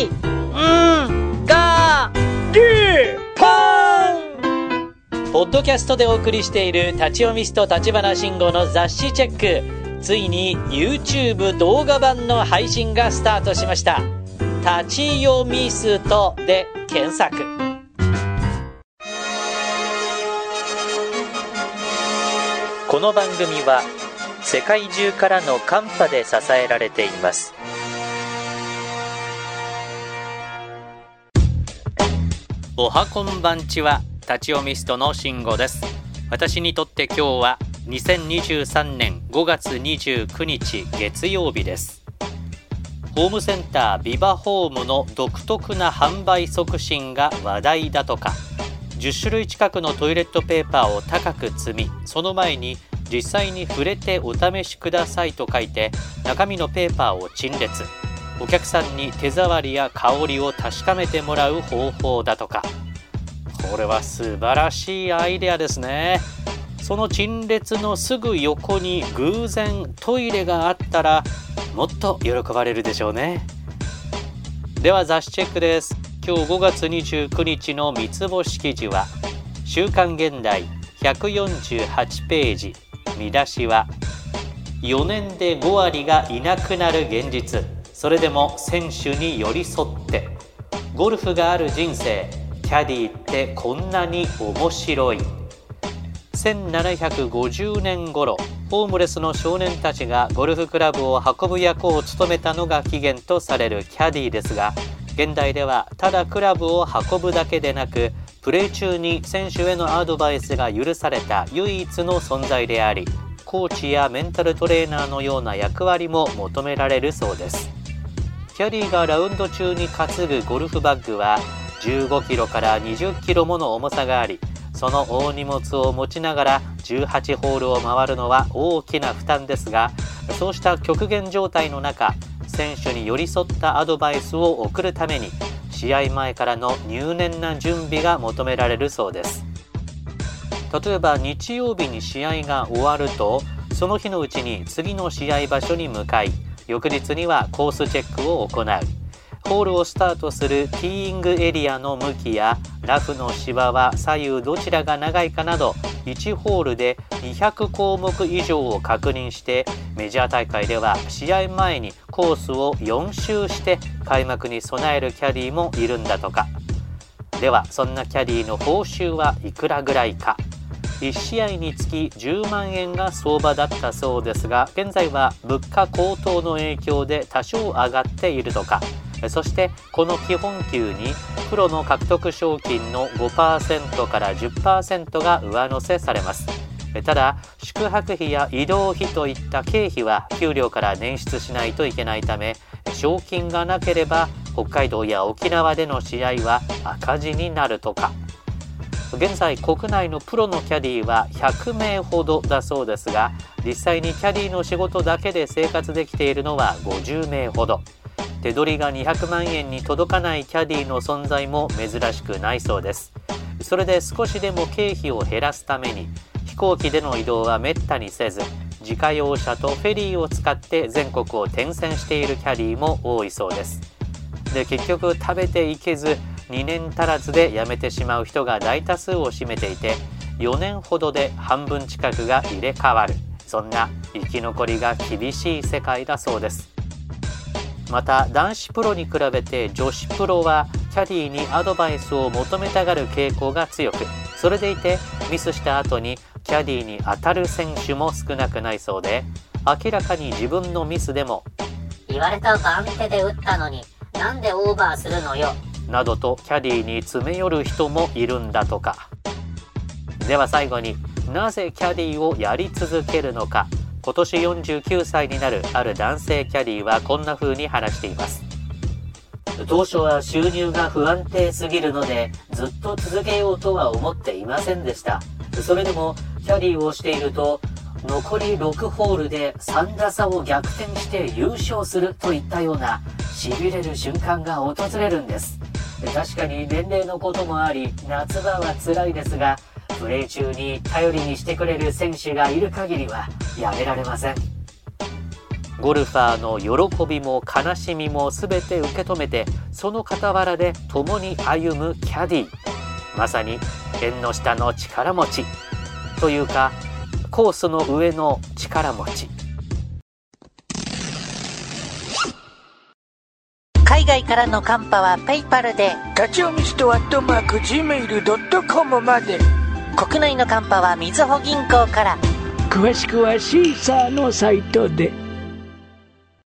い、ん、が、り、ぽんポッドキャストでお送りしている立ち読みスト立花慎吾の雑誌チェック。ついに YouTube 動画版の配信がスタートしました。立ち読みストで検索。この番組は世界中からのカンパで支えられています。おはこんばんちは、立ち読みストの慎吾です。私にとって今日は2023年5月29日月曜日です。ホームセンタービバホームの独特な販売促進が話題だとか、10種類近くのトイレットペーパーを高く積み、その前に実際に触れてお試しくださいと書いて中身のペーパーを陳列。お客さんに手触りや香りを確かめてもらう方法だとか。これは素晴らしいアイデアですね。その陳列のすぐ横に偶然トイレがあったらもっと喜ばれるでしょうね。では雑誌チェックです。今日5月29日の三つ星記事は週刊現代148ページ。見出しは4年で5割がいなくなる現実。それでも選手に寄り添ってゴルフがある人生キャディーってこんなに面白い。1750年頃ホームレスの少年たちがゴルフクラブを運ぶ役を務めたのが起源とされるキャディーですが現代ではただクラブを運ぶだけでなくプレー中に選手へのアドバイスが許された唯一の存在でありコーチやメンタルトレーナーのような役割も求められるそうです。キャディがラウンド中に担ぐゴルフバッグは15キロから20キロもの重さがありその大荷物を持ちながら18ホールを回るのは大きな負担ですがそうした極限状態の中選手に寄り添ったアドバイスを送るために試合前からの入念な準備が求められるそうです。例えば日曜日に試合が終わるとその日のうちに次の試合場所に向かい翌日にはコースチェックを行う。ホールをスタートするティーイングエリアの向きやラフの芝は左右どちらが長いかなど1ホールで200項目以上を確認してメジャー大会では試合前にコースを4周して開幕に備えるキャディーもいるんだとか。ではそんなキャディーの報酬はいくらぐらいか。1試合につき10万円が相場だったそうですが現在は物価高騰の影響で多少上がっているとか。そしてこの基本給にプロの獲得賞金の5%から10%が上乗せされます。ただ宿泊費や移動費といった経費は給料から捻出しないといけないため賞金がなければ北海道や沖縄での試合は赤字になるとか。現在国内のプロのキャディーは100名ほどだそうですが実際にキャディーの仕事だけで生活できているのは50名ほど。手取りが200万円に届かないキャディーの存在も珍しくないそうです。それで少しでも経費を減らすために飛行機での移動はめったにせず自家用車とフェリーを使って全国を転戦しているキャディーも多いそうです。で結局食べていけず2年足らずで辞めてしまう人が大多数を占めていて4年ほどで半分近くが入れ替わる。そんな生き残りが厳しい世界だそうです。また男子プロに比べて女子プロはキャディーにアドバイスを求めたがる傾向が強く。それでいてミスした後にキャディーに当たる選手も少なくないそうで明らかに自分のミスでも。言われた番手で打ったのになんでオーバーするのよ。などとキャディーに詰め寄る人もいるんだとか。では最後になぜキャディをやり続けるのか。今年49歳になるある男性キャディはこんな風に話しています。当初は収入が不安定すぎるのでずっと続けようとは思っていませんでした。それでもキャディをしていると残り6ホールで3打差を逆転して優勝するといったような痺れる瞬間が訪れるんです。確かに年齢のこともあり夏場は辛いですがプレー中に頼りにしてくれる選手がいる限りはやめられません。ゴルファーの喜びも悲しみも全て受け止めてその傍らで共に歩むキャディー。まさに縁の下の力持ち。というかコースの上の力持ち。外からのカンパはペイパルで立ち読みストアットマーク Gmail.com まで。国内のカンパはみずほ銀行から。詳しくはシーサーのサイトで